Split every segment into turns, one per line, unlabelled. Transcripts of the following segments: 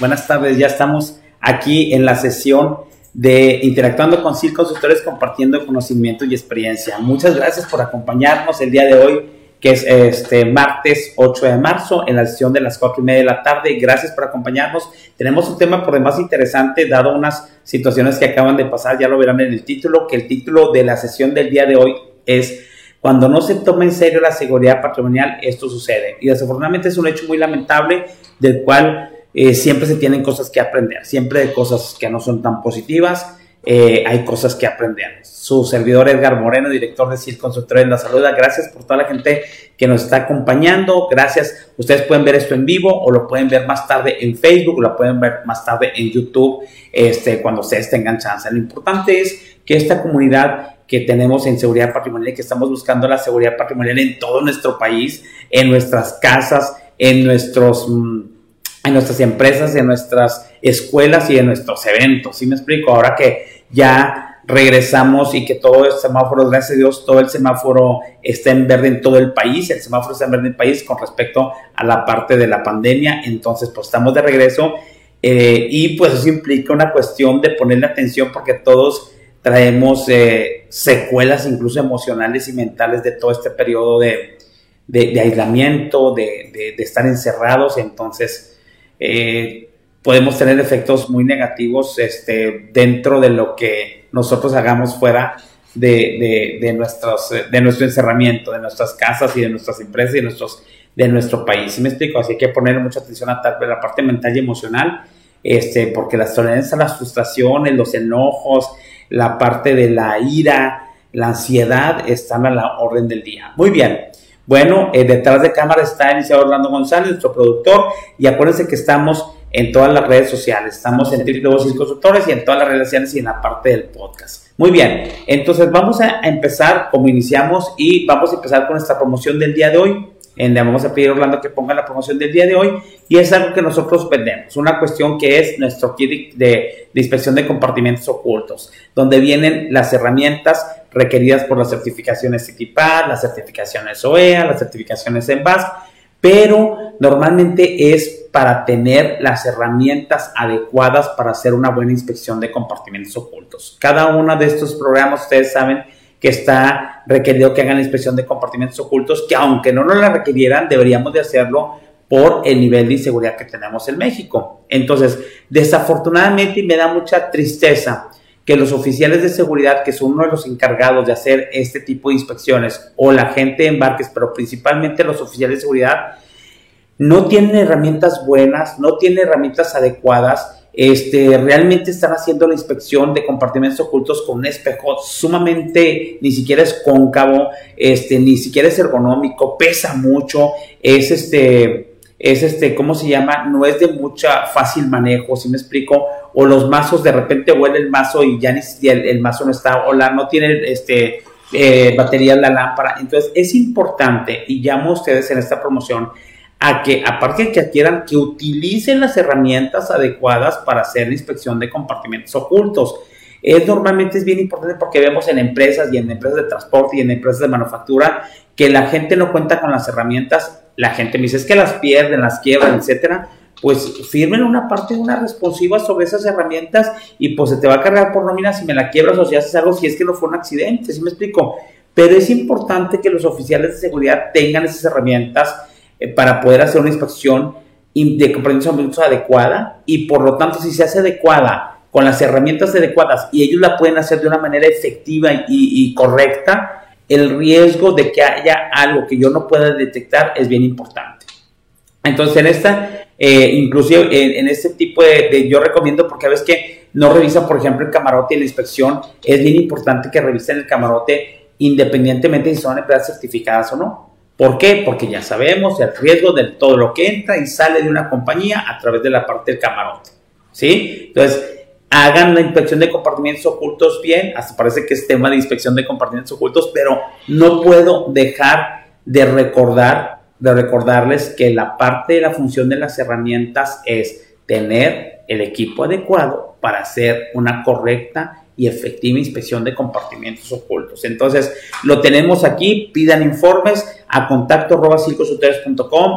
Buenas tardes, ya estamos aquí en la sesión de Interactuando con CIL Consultores, compartiendo conocimiento y experiencia. Muchas gracias por acompañarnos el día de hoy, que es este martes 8 de marzo, en la sesión de las 4 y media de la tarde. Gracias por acompañarnos. Tenemos un tema por demás interesante, dado unas situaciones que acaban de pasar, ya lo verán en el título, que el título de la sesión del día de hoy es cuando no se toma en serio la seguridad patrimonial, esto sucede. Y desafortunadamente es un hecho muy lamentable del cual eh, siempre se tienen cosas que aprender. Siempre hay cosas que no son tan positivas, eh, hay cosas que aprender. Su servidor Edgar Moreno, director de CIL Consultores La Salud, gracias por toda la gente que nos está acompañando. Gracias. Ustedes pueden ver esto en vivo o lo pueden ver más tarde en Facebook o lo pueden ver más tarde en YouTube este, cuando ustedes tengan chance. Lo importante es que esta comunidad que tenemos en seguridad patrimonial y que estamos buscando la seguridad patrimonial en todo nuestro país, en nuestras casas, en nuestros mm, en nuestras empresas, en nuestras escuelas y en nuestros eventos. ¿Sí me explico? Ahora que ya regresamos y que todo el semáforo, gracias a Dios, todo el semáforo está en verde en todo el país, el semáforo está en verde en el país con respecto a la parte de la pandemia, entonces pues estamos de regreso eh, y pues eso implica una cuestión de ponerle atención porque todos traemos eh, secuelas incluso emocionales y mentales de todo este periodo de, aislamiento, de, estar encerrados, entonces eh, podemos tener efectos muy negativos este, dentro de lo que nosotros hagamos fuera de, nuestros, de nuestro encerramiento, de nuestras casas y de nuestras empresas y de, nuestros, de nuestro país. ¿Sí me explico? Así que hay que poner mucha atención a la parte mental y emocional, este, porque las tolerancias, las frustraciones, los enojos, la parte de la ira, la ansiedad están a la orden del día. Muy bien. Bueno, eh, detrás de cámara está iniciado Orlando González, nuestro productor, y acuérdense que estamos en todas las redes sociales. Estamos en y Consultores y en todas las redes sociales y en la parte del podcast. Muy bien, entonces vamos a empezar como iniciamos y vamos a empezar con nuestra promoción del día de hoy en vamos a pedir a Orlando que ponga la promoción del día de hoy y es algo que nosotros vendemos, una cuestión que es nuestro kit de, inspección de compartimentos ocultos, donde vienen las herramientas requeridas por las certificaciones CITIPAD, las certificaciones OEA, las certificaciones ENVAS, pero normalmente es para tener las herramientas adecuadas para hacer una buena inspección de compartimentos ocultos. Cada uno de estos programas, ustedes saben, que está requerido que hagan la inspección de compartimentos ocultos, que aunque no nos la requirieran, deberíamos de hacerlo por el nivel de inseguridad que tenemos en México. Entonces, desafortunadamente, me da mucha tristeza que los oficiales de seguridad, que son uno de los encargados de hacer este tipo de inspecciones, o la gente de embarques, pero principalmente los oficiales de seguridad, no tienen herramientas buenas, no tienen herramientas adecuadas este, realmente están haciendo la inspección de compartimentos ocultos con un espejo sumamente, ni siquiera es cóncavo, este, ni siquiera es ergonómico, pesa mucho, es este, es este, ¿cómo se llama? No es de mucha fácil manejo, si me explico, o los mazos de repente huele el mazo y ya ni el, el mazo no está, o la no tiene este, eh, batería en la lámpara. Entonces es importante, y llamo a ustedes en esta promoción, a que, aparte de que adquieran, que utilicen las herramientas adecuadas para hacer la inspección de compartimentos ocultos. Es normalmente es bien importante porque vemos en empresas y en empresas de transporte y en empresas de manufactura que la gente no cuenta con las herramientas. La gente me dice es que las pierden, las quiebran, etcétera. Pues firmen una parte de una responsiva sobre esas herramientas y pues se te va a cargar por nómina si me la quiebras o si haces algo, si es que no fue un accidente, ¿sí me explico? Pero es importante que los oficiales de seguridad tengan esas herramientas eh, para poder hacer una inspección de comprensión adecuada y por lo tanto si se hace adecuada con las herramientas adecuadas y ellos la pueden hacer de una manera efectiva y, correcta, el riesgo de que haya algo que yo no pueda detectar es bien importante. Entonces en esta, eh, en, este tipo de, yo recomiendo porque a veces que no revisan por ejemplo el camarote en la inspección, es bien importante que revisen el camarote independientemente si son empresas certificadas o no. ¿Por qué? Porque ya sabemos el riesgo de todo lo que entra y sale de una compañía a través de la parte del camarote. ¿Sí? Entonces, hagan la inspección de compartimentos ocultos bien. Hasta parece que es tema de inspección de compartimentos ocultos, pero no puedo dejar de recordar, de recordarles que la parte de la función de las herramientas es tener el equipo adecuado para hacer una correcta y efectiva inspección de compartimentos ocultos. Entonces, lo tenemos aquí, pidan informes a contacto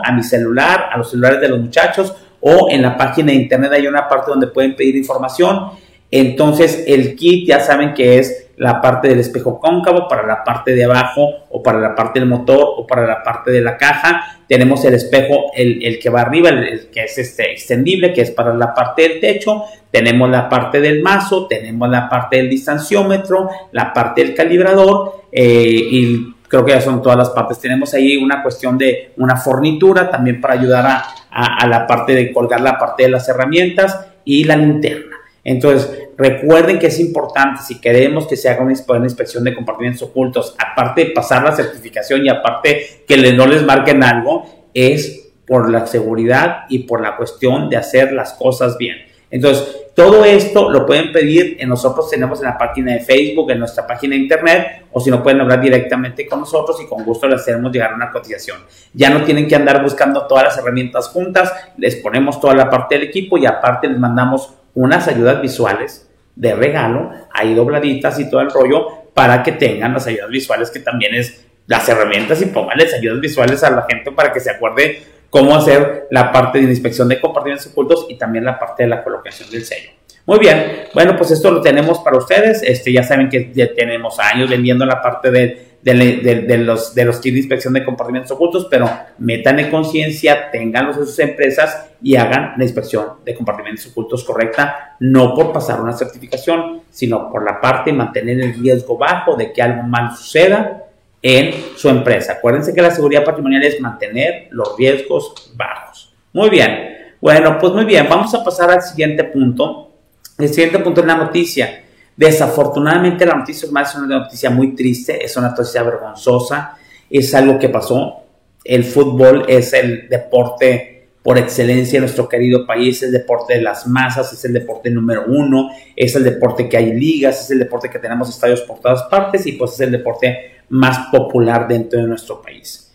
a mi celular, a los celulares de los muchachos o en la página de internet hay una parte donde pueden pedir información. Entonces el kit ya saben que es la parte del espejo cóncavo para la parte de abajo o para la parte del motor o para la parte de la caja. Tenemos el espejo, el, que va arriba, el, que es este extendible, que es para la parte del techo. Tenemos la parte del mazo, tenemos la parte del distanciómetro, la parte del calibrador eh, y creo que ya son todas las partes. Tenemos ahí una cuestión de una fornitura también para ayudar a, a la parte de colgar la parte de las herramientas y la linterna. Entonces, recuerden que es importante, si queremos que se haga una inspección de compartimentos ocultos, aparte de pasar la certificación y aparte que no les marquen algo, es por la seguridad y por la cuestión de hacer las cosas bien. Entonces, todo esto lo pueden pedir, en nosotros tenemos en la página de Facebook, en nuestra página de internet, o si no pueden hablar directamente con nosotros y con gusto les hacemos llegar una cotización. Ya no tienen que andar buscando todas las herramientas juntas, les ponemos toda la parte del equipo y aparte les mandamos unas ayudas visuales de regalo, ahí dobladitas y todo el rollo, para que tengan las ayudas visuales que también es las herramientas y pónganles ayudas visuales a la gente para que se acuerde cómo hacer la parte de inspección de compartimentos ocultos y también la parte de la colocación del sello. Muy bien, bueno, pues esto lo tenemos para ustedes. Este, ya saben que ya tenemos años vendiendo la parte de de, los, de los kits de inspección de compartimentos ocultos, pero metan en conciencia, tenganlos en sus empresas y hagan la inspección de compartimentos ocultos correcta, no por pasar una certificación, sino por la parte de mantener el riesgo bajo de que algo mal suceda en su empresa. Acuérdense que la seguridad patrimonial es mantener los riesgos bajos. Muy bien. Bueno, pues muy bien, vamos a pasar al siguiente punto. El siguiente punto es la noticia. Desafortunadamente la noticia es una noticia muy triste, es una noticia vergonzosa, es algo que pasó. El fútbol es el deporte por excelencia en nuestro querido país, es el deporte de las masas, es el deporte número uno, es el deporte que hay ligas, es el deporte que tenemos estadios por todas partes y pues es el deporte más popular dentro de nuestro país.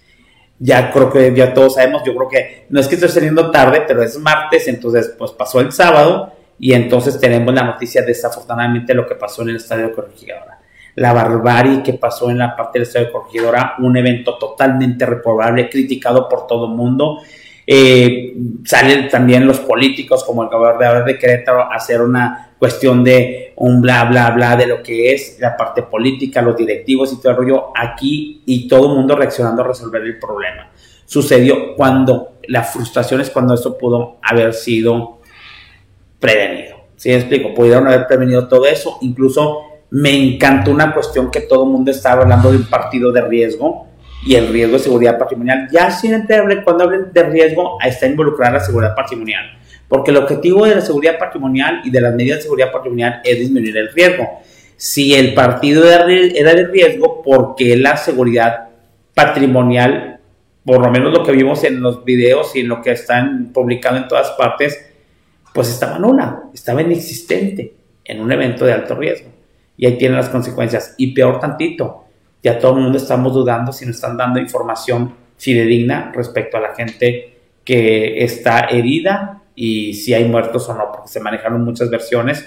Ya creo que ya todos sabemos, yo creo que no es que estoy saliendo tarde, pero es martes, entonces pues pasó el sábado y entonces tenemos la noticia desafortunadamente lo que pasó en el Estadio Corregidora. La barbarie que pasó en la parte del Estadio Corregidora, un evento totalmente reprobable, criticado por todo el mundo. Eh, salen también los políticos como el gobernador de Querétaro a hacer una cuestión de un bla bla bla de lo que es la parte política, los directivos y todo el rollo aquí y todo el mundo reaccionando a resolver el problema. Sucedió cuando la frustración es cuando eso pudo haber sido prevenido. ¿Sí me explico? Pudieron haber prevenido todo eso. Incluso me encantó una cuestión que todo el mundo estaba hablando de un partido de riesgo y el riesgo de seguridad patrimonial. Ya siempre cuando hablen de riesgo está involucrada la seguridad patrimonial. Porque el objetivo de la seguridad patrimonial y de las medidas de seguridad patrimonial es disminuir el riesgo. Si el partido era de riesgo, ¿por qué la seguridad patrimonial, por lo menos lo que vimos en los videos y en lo que están publicado en todas partes, pues estaba nula, estaba inexistente en un evento de alto riesgo. Y ahí tienen las consecuencias. Y peor tantito, ya todo el mundo estamos dudando si nos están dando información fidedigna respecto a la gente que está herida y si hay muertos o no, porque se manejaron muchas versiones.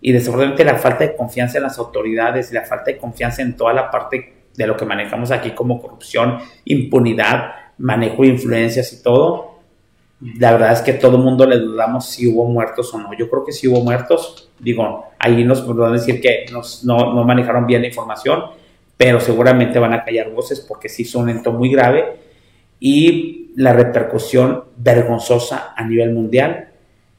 Y desafortunadamente la falta de confianza en las autoridades y la falta de confianza en toda la parte de lo que manejamos aquí como corrupción, impunidad, manejo de influencias y todo, la verdad es que todo el mundo le dudamos si hubo muertos o no. Yo creo que si hubo muertos. Digo, ahí nos van decir que no, manejaron bien la información, pero seguramente van a callar voces porque sí son un evento muy grave y la repercusión vergonzosa a nivel mundial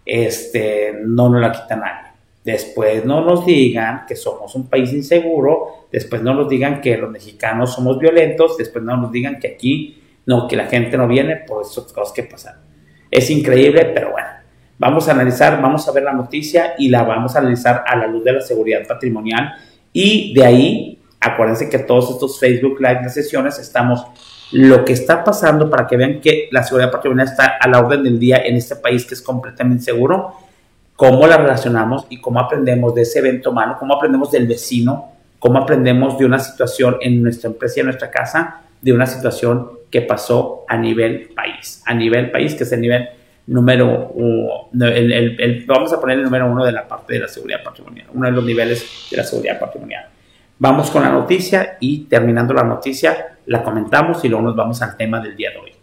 este, no nos la quita nadie. Después no nos digan que somos un país inseguro, después no nos digan que los mexicanos somos violentos, después no nos digan que aquí no, que la gente no viene por esas cosas que pasan. Es increíble, pero bueno, vamos a analizar, vamos a ver la noticia y la vamos a analizar a la luz de la seguridad patrimonial. Y de ahí, acuérdense que todos estos Facebook Live de sesiones estamos lo que está pasando para que vean que la seguridad patrimonial está a la orden del día en este país que es completamente seguro, cómo la relacionamos y cómo aprendemos de ese evento humano, cómo aprendemos del vecino, cómo aprendemos de una situación en nuestra empresa y en nuestra casa, de una situación que pasó a nivel país, a nivel país, que es el nivel número uno, vamos a poner el número uno de la parte de la seguridad patrimonial, uno de los niveles de la seguridad patrimonial. Vamos con la noticia y terminando la noticia la comentamos y luego nos vamos al tema del día de hoy.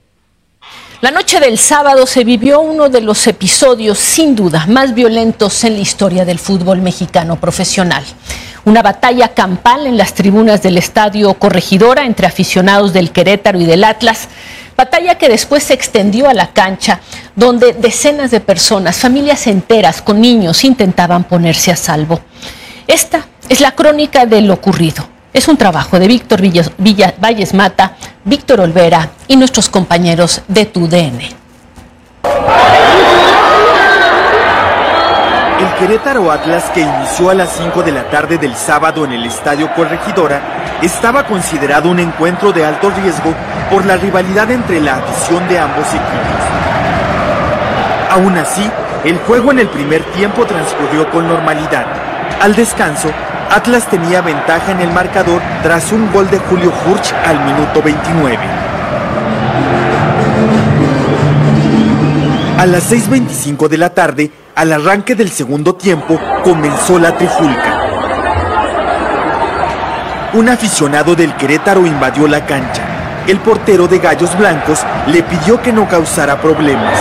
La noche del sábado se vivió uno de los episodios sin duda más violentos en la historia del fútbol mexicano profesional. Una batalla campal en las tribunas del estadio Corregidora entre aficionados del Querétaro y del Atlas. Batalla que después se extendió a la cancha, donde decenas de personas, familias enteras con niños, intentaban ponerse a salvo. Esta es la crónica de lo ocurrido. Es un trabajo de Víctor Valles Mata, Víctor Olvera y nuestros compañeros de TUDN.
El Querétaro Atlas, que inició a las 5 de la tarde del sábado en el Estadio Corregidora, estaba considerado un encuentro de alto riesgo por la rivalidad entre la afición de ambos equipos. Aún así, el juego en el primer tiempo transcurrió con normalidad. Al descanso, Atlas tenía ventaja en el marcador tras un gol de Julio Furch al minuto 29. A las 6.25 de la tarde, al arranque del segundo tiempo, comenzó la trifulca. Un aficionado del Querétaro invadió la cancha. El portero de Gallos Blancos le pidió que no causara problemas.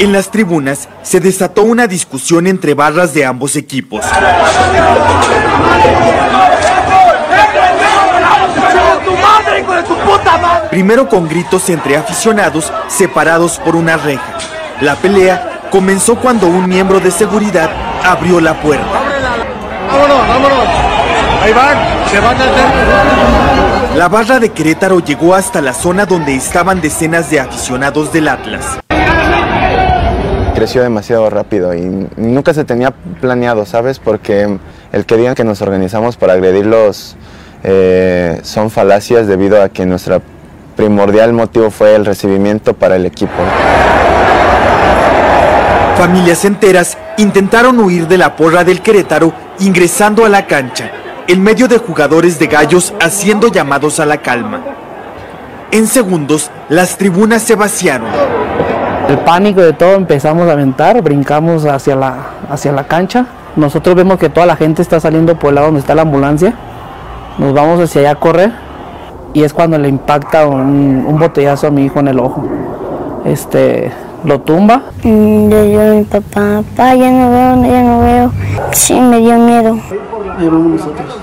En las tribunas se desató una discusión entre barras de ambos equipos. Primero con gritos entre aficionados separados por una reja. La pelea comenzó cuando un miembro de seguridad abrió la puerta. ¡Vámonos, vámonos! Ahí van, se van a La barra de Querétaro llegó hasta la zona donde estaban decenas de aficionados del Atlas
creció demasiado rápido y nunca se tenía planeado, ¿sabes? Porque el que digan que nos organizamos para agredirlos eh, son falacias debido a que nuestro primordial motivo fue el recibimiento para el equipo.
Familias enteras intentaron huir de la porra del Querétaro ingresando a la cancha, en medio de jugadores de gallos haciendo llamados a la calma. En segundos, las tribunas se vaciaron
el pánico de todo empezamos a aventar, brincamos hacia la, hacia la cancha. Nosotros vemos que toda la gente está saliendo por el lado donde está la ambulancia. Nos vamos hacia allá a correr y es cuando le impacta un, botellazo a mi hijo en el ojo. Este, lo tumba.
Mm, yo a mi papá, papá, ya no veo, ya no veo. Sí, me dio miedo.
Ahí vamos nosotros.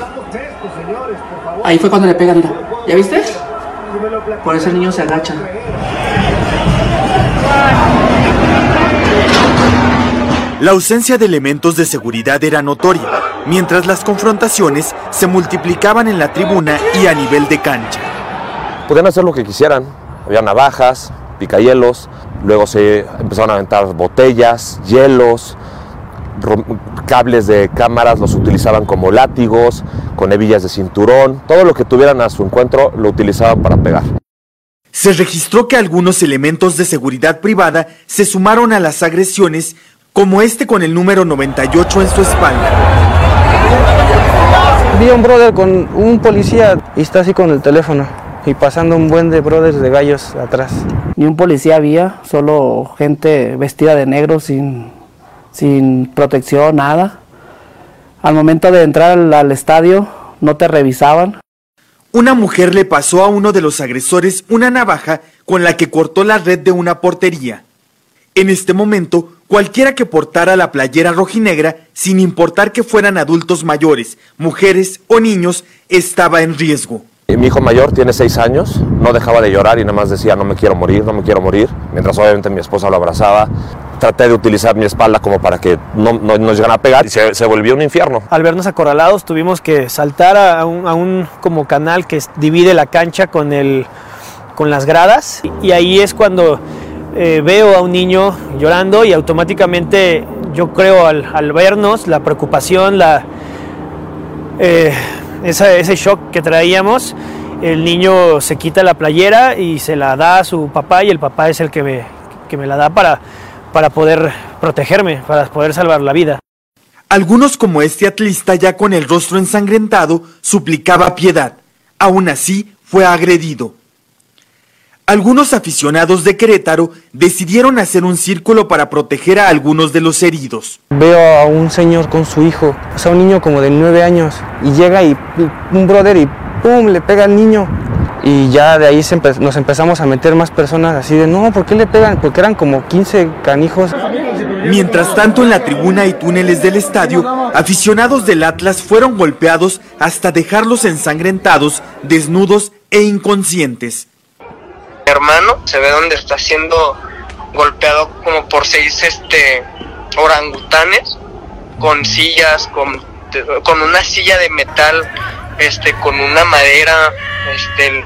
Ahí fue cuando le pegan, mira. ¿Ya viste? Por eso el niño se agacha.
La ausencia de elementos de seguridad era notoria, mientras las confrontaciones se multiplicaban en la tribuna y a nivel de cancha.
Podían hacer lo que quisieran, había navajas, picahielos, luego se empezaron a aventar botellas, hielos, cables de cámaras los utilizaban como látigos, con hebillas de cinturón, todo lo que tuvieran a su encuentro lo utilizaban para pegar.
Se registró que algunos elementos de seguridad privada se sumaron a las agresiones como este con el número 98 en su espalda.
Vi a un brother con un policía y está así con el teléfono y pasando un buen de brothers de gallos atrás. Ni un policía había, solo gente vestida de negro sin, sin protección, nada. Al momento de entrar al, al estadio no te revisaban.
Una mujer le pasó a uno de los agresores una navaja con la que cortó la red de una portería. En este momento, cualquiera que portara la playera rojinegra, sin importar que fueran adultos mayores, mujeres o niños, estaba en riesgo.
Mi hijo mayor tiene seis años, no dejaba de llorar y nada más decía no me quiero morir, no me quiero morir, mientras obviamente mi esposa lo abrazaba. Traté de utilizar mi espalda como para que no, nos llegara a pegar y se, volvió un infierno.
Al vernos acorralados tuvimos que saltar a un, como canal que divide la cancha con, el, con las gradas y ahí es cuando eh, veo a un niño llorando y automáticamente yo creo al, vernos, la preocupación, la, eh, ese shock que traíamos, el niño se quita la playera y se la da a su papá y el papá es el que me, que me la da para, para poder protegerme, para poder salvar la vida.
Algunos como este atlista ya con el rostro ensangrentado suplicaba piedad. Aún así fue agredido. Algunos aficionados de Querétaro decidieron hacer un círculo para proteger a algunos de los heridos.
Veo a un señor con su hijo, o sea, un niño como de nueve años, y llega y un brother y ¡pum! le pega al niño. Y ya de ahí nos empezamos a meter más personas así de, no, ¿por qué le pegan? Porque eran como 15 canijos.
Mientras tanto, en la tribuna y túneles del estadio, aficionados del Atlas fueron golpeados hasta dejarlos ensangrentados, desnudos e inconscientes.
Mi hermano se ve donde está siendo golpeado como por seis este, orangutanes con sillas, con, con una silla de metal, este, con una madera, este,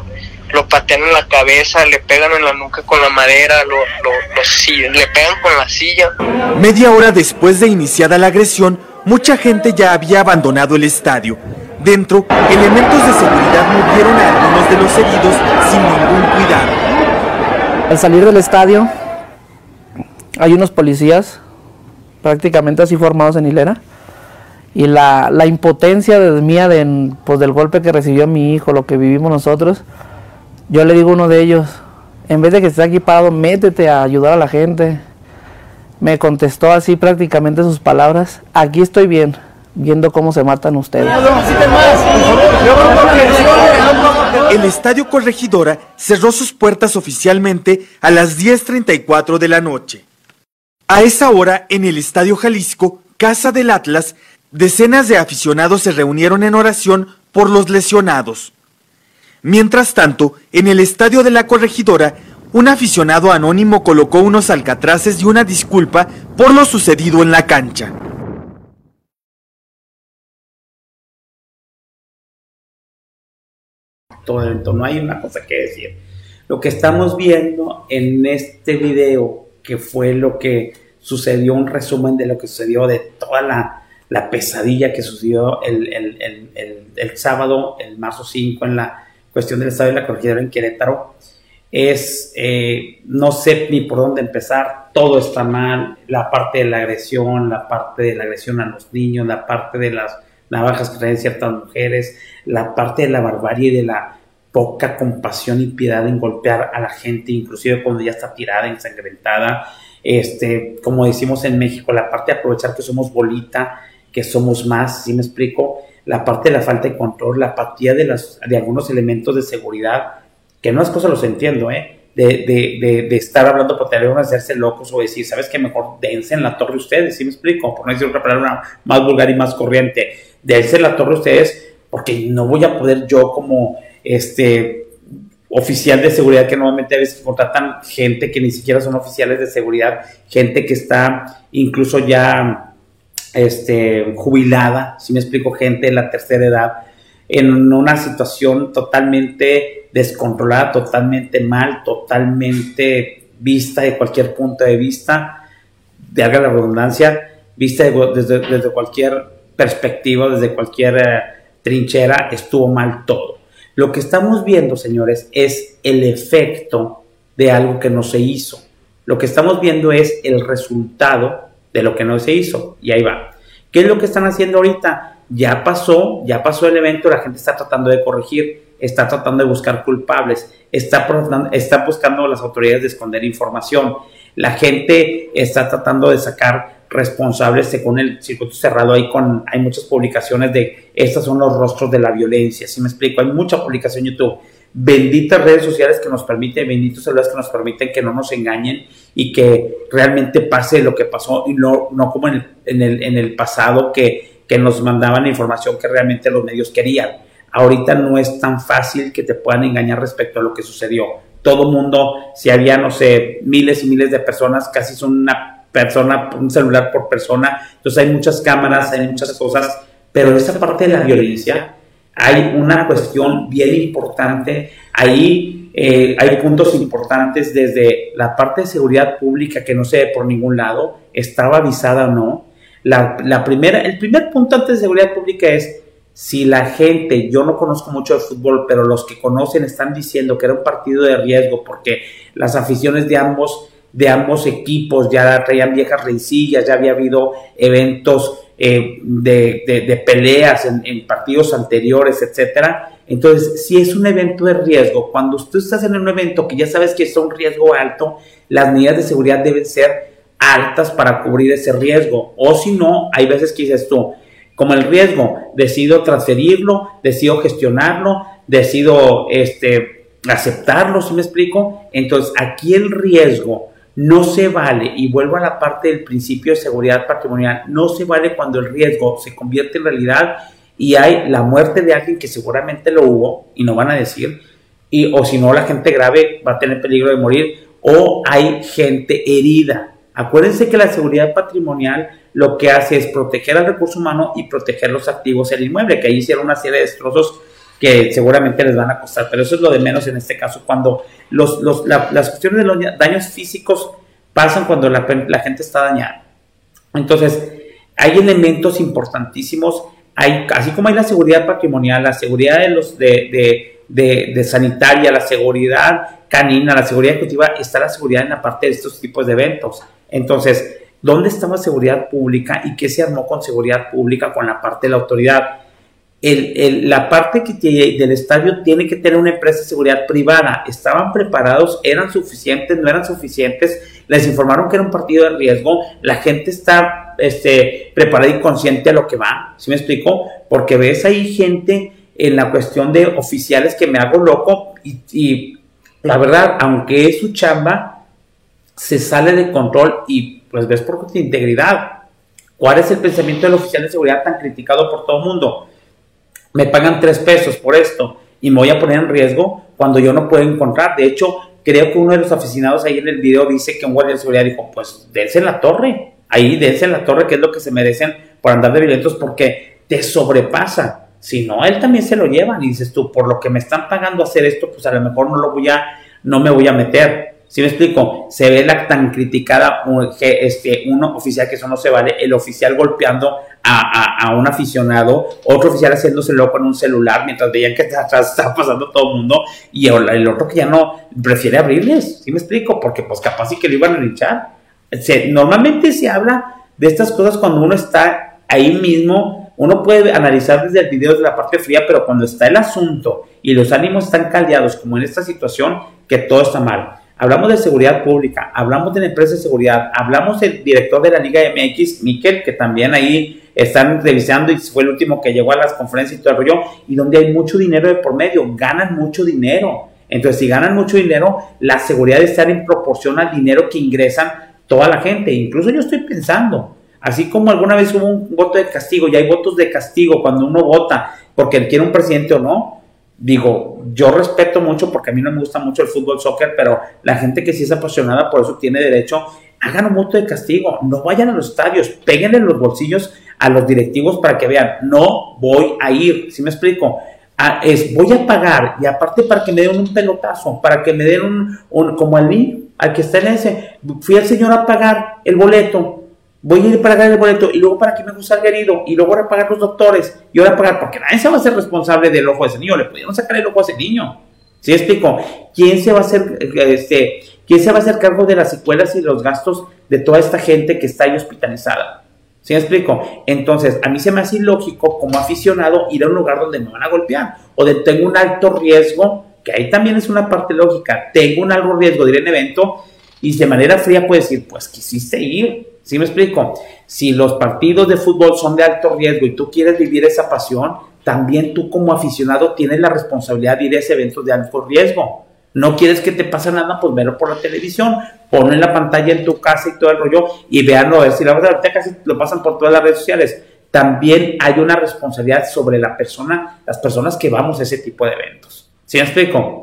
lo patean en la cabeza, le pegan en la nuca con la madera, lo, le pegan con la silla.
Media hora después de iniciada la agresión, mucha gente ya había abandonado el estadio. Dentro, elementos de seguridad movieron a algunos de los heridos sin ningún cuidado.
Al salir del estadio, hay unos policías prácticamente así formados en hilera. Y la, la impotencia de mía de, pues, del golpe que recibió mi hijo, lo que vivimos nosotros, yo le digo a uno de ellos, en vez de que esté aquí parado, métete a ayudar a la gente. Me contestó así prácticamente sus palabras, aquí estoy bien, viendo cómo se matan ustedes.
El Estadio Corregidora cerró sus puertas oficialmente a las 10.34 de la noche. A esa hora, en el Estadio Jalisco, Casa del Atlas, decenas de aficionados se reunieron en oración por los lesionados. Mientras tanto, en el estadio de la corregidora, un aficionado anónimo colocó unos alcatraces y una disculpa por lo sucedido en la cancha.
Todo el no hay una cosa que decir. Lo que estamos viendo en este video, que fue lo que sucedió, un resumen de lo que sucedió de toda la, pesadilla que sucedió el, el sábado, el marzo 5, en la cuestión del estado de la corregidora en Querétaro, es, eh, no sé ni por dónde empezar, todo está mal, la parte de la agresión, la parte de la agresión a los niños, la parte de las navajas que traen ciertas mujeres, la parte de la barbarie y de la poca compasión y piedad en golpear a la gente, inclusive cuando ya está tirada, ensangrentada, este, como decimos en México, la parte de aprovechar que somos bolita, que somos más, si me explico? la parte de la falta de control, la apatía de, las, de algunos elementos de seguridad, que no es cosa, los entiendo, ¿eh? De, de, de, estar hablando por teléfono, hacerse locos o decir, ¿sabes qué? Mejor dense en la torre ustedes, ¿sí me explico? Por no decir otra palabra más vulgar y más corriente. Dense en la torre ustedes, porque no voy a poder yo como este oficial de seguridad que normalmente a veces contratan gente que ni siquiera son oficiales de seguridad, gente que está incluso ya este, jubilada, si me explico, gente de la tercera edad, en una situación totalmente descontrolada, totalmente mal, totalmente vista de cualquier punto de vista, de haga la redundancia, vista desde, cualquier perspectiva, desde cualquier eh, trinchera, estuvo mal todo. Lo que estamos viendo, señores, es el efecto de algo que no se hizo. Lo que estamos viendo es el resultado de lo que no se hizo. Y ahí va. ¿Qué es lo que están haciendo ahorita? Ya pasó, ya pasó el evento, la gente está tratando de corregir, está tratando de buscar culpables, está, está buscando las autoridades de esconder información, la gente está tratando de sacar responsables según el circuito cerrado ahí con hay muchas publicaciones de estos son los rostros de la violencia, si me explico, hay mucha publicación en YouTube benditas redes sociales que nos permiten, benditos celulares que nos permiten que no nos engañen y que realmente pase lo que pasó y no, no como en el, en el, pasado que, que nos mandaban información que realmente los medios querían. Ahorita no es tan fácil que te puedan engañar respecto a lo que sucedió. Todo mundo, si había, no sé, miles y miles de personas, casi son una persona, un celular por persona, entonces hay muchas cámaras, hay muchas cosas, pero esa parte de la violencia, hay una cuestión bien importante. Ahí eh, hay puntos importantes desde la parte de seguridad pública que no se ve por ningún lado, estaba avisada o no. La, primera, el primer punto antes de seguridad pública es si la gente, yo no conozco mucho de fútbol, pero los que conocen están diciendo que era un partido de riesgo porque las aficiones de ambos, de ambos equipos ya traían viejas rencillas, ya había habido eventos eh, de, de, peleas en, partidos anteriores, etcétera. Entonces, si es un evento de riesgo, cuando tú estás en un evento que ya sabes que es un riesgo alto, las medidas de seguridad deben ser altas para cubrir ese riesgo. O si no, hay veces que dices tú, como el riesgo, decido transferirlo, decido gestionarlo, decido este, aceptarlo, si me explico? Entonces, aquí el riesgo no se vale, y vuelvo a la parte del principio de seguridad patrimonial, no se vale cuando el riesgo se convierte en realidad y hay la muerte de alguien que seguramente lo hubo y no van a decir, y, o si no, la gente grave va a tener peligro de morir, o hay gente herida. Acuérdense que la seguridad patrimonial lo que hace es proteger al recurso humano y proteger los activos del inmueble, que ahí hicieron una serie de destrozos que seguramente les van a costar, pero eso es lo de menos en este caso, cuando los, los, las cuestiones de los daños físicos pasan cuando la, la, gente está dañada. Entonces, hay elementos importantísimos, hay, así como hay la seguridad patrimonial, la seguridad de los de, de, de, sanitaria, la seguridad canina, la seguridad ejecutiva, está la seguridad en la parte de estos tipos de eventos. Entonces, ¿dónde estaba seguridad pública y qué se armó con seguridad pública con la parte de la autoridad? El, la parte que del estadio tiene que tener una empresa de seguridad privada. ¿Estaban preparados? ¿Eran suficientes? ¿No eran suficientes? Les informaron que era un partido de riesgo. La gente está este, preparada y consciente a lo que va. ¿Sí me explico? Porque ves ahí gente en la cuestión de oficiales que me hago loco y, y la verdad, aunque es su chamba, se sale de control y pues ves por tu integridad. ¿Cuál es el pensamiento del oficial de seguridad tan criticado por todo el mundo? Me pagan tres pesos por esto y me voy a poner en riesgo cuando yo no puedo encontrar. De hecho, creo que uno de los aficionados ahí en el video dice que un guardia de seguridad dijo, pues dense en la torre, ahí dense en la torre, que es lo que se merecen por andar de violentos porque te sobrepasa. Si no, él también se lo llevan y dices tú, por lo que me están pagando hacer esto, pues a lo mejor no lo voy a, no me voy a meter. Si me explico? Se ve la tan criticada este, uno oficial que eso no se vale, el oficial golpeando a, un aficionado, otro oficial haciéndose loco en un celular mientras veían que atrás estaba pasando todo el mundo y el, otro que ya no prefiere abrirles. ¿Sí me explico? Porque pues capaz sí que lo iban a linchar. normalmente se habla de estas cosas cuando uno está ahí mismo, uno puede analizar desde el video de la parte fría, pero cuando está el asunto y los ánimos están caldeados, como en esta situación, que todo está mal hablamos de seguridad pública, hablamos de la empresa de seguridad, hablamos del director de la Liga MX, Miquel, que también ahí están revisando y fue el último que llegó a las conferencias y todo el rollo, y donde hay mucho dinero de por medio, ganan mucho dinero. Entonces, si ganan mucho dinero, la seguridad debe estar en proporción al dinero que ingresan toda la gente. Incluso yo estoy pensando, así como alguna vez hubo un voto de castigo y hay votos de castigo cuando uno vota porque quiere un presidente o no, digo, yo respeto mucho porque a mí no me gusta mucho el fútbol, soccer, pero la gente que sí es apasionada por eso tiene derecho, hagan un voto de castigo, no vayan a los estadios, peguen en los bolsillos a los directivos para que vean, no voy a ir, ¿sí me explico? Ah, es, voy a pagar y aparte para que me den un pelotazo, para que me den un, como al niño, al que está en ese, fui al señor a pagar el boleto, voy a ir para pagar el boleto y luego para que me salga herido y luego a pagar los doctores y ahora pagar porque nadie se va a ser responsable del ojo de ese niño, le pudieron sacar el ojo a ese niño. ¿Sí explico? ¿Quién se va a hacer este, quién se va a hacer cargo de las secuelas y los gastos de toda esta gente que está ahí hospitalizada? ¿Sí me explico? Entonces, a mí se me hace ilógico como aficionado ir a un lugar donde me van a golpear o de tengo un alto riesgo, que ahí también es una parte lógica, tengo un alto riesgo de ir en evento y de manera fría puedes decir, pues quisiste ir, ¿Sí me explico? Si los partidos de fútbol son de alto riesgo y tú quieres vivir esa pasión, también tú como aficionado tienes la responsabilidad de ir a ese evento de alto riesgo. No quieres que te pase nada, pues verlo por la televisión, ponlo en la pantalla en tu casa y todo el rollo y veanlo a ver si la verdad casi lo pasan por todas las redes sociales. También hay una responsabilidad sobre la persona, las personas que vamos a ese tipo de eventos. ¿Sí me explico?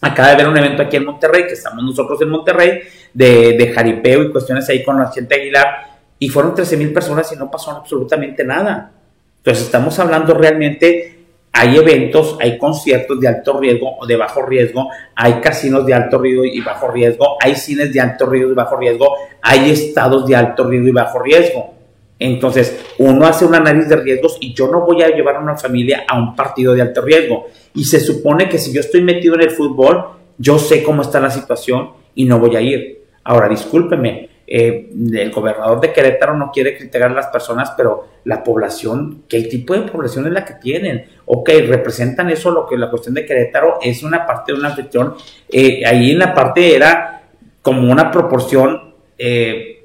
Acaba de haber un evento aquí en Monterrey, que estamos nosotros en Monterrey, de, de jaripeo y cuestiones ahí con la gente Aguilar, y fueron 13 mil personas y no pasó absolutamente nada. Entonces estamos hablando realmente, hay eventos, hay conciertos de alto riesgo o de bajo riesgo, hay casinos de alto riesgo y bajo riesgo, hay cines de alto riesgo y bajo riesgo, hay estados de alto riesgo y bajo riesgo. Entonces, uno hace un análisis de riesgos y yo no voy a llevar a una familia a un partido de alto riesgo. Y se supone que si yo estoy metido en el fútbol, yo sé cómo está la situación y no voy a ir. Ahora, discúlpeme, eh, el gobernador de Querétaro no quiere criticar a las personas, pero la población, ¿qué tipo de población es la que tienen? Ok, representan eso, lo que la cuestión de Querétaro es una parte de una gestión, eh, ahí en la parte era como una proporción eh,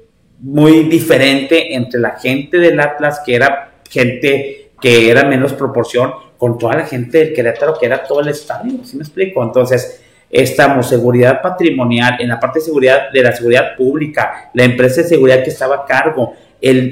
muy diferente entre la gente del Atlas, que era gente que era menos proporción, con toda la gente del Querétaro, que era todo el estadio, ¿sí me explico? Entonces, estamos seguridad patrimonial, en la parte de seguridad de la seguridad pública, la empresa de seguridad que estaba a cargo, el,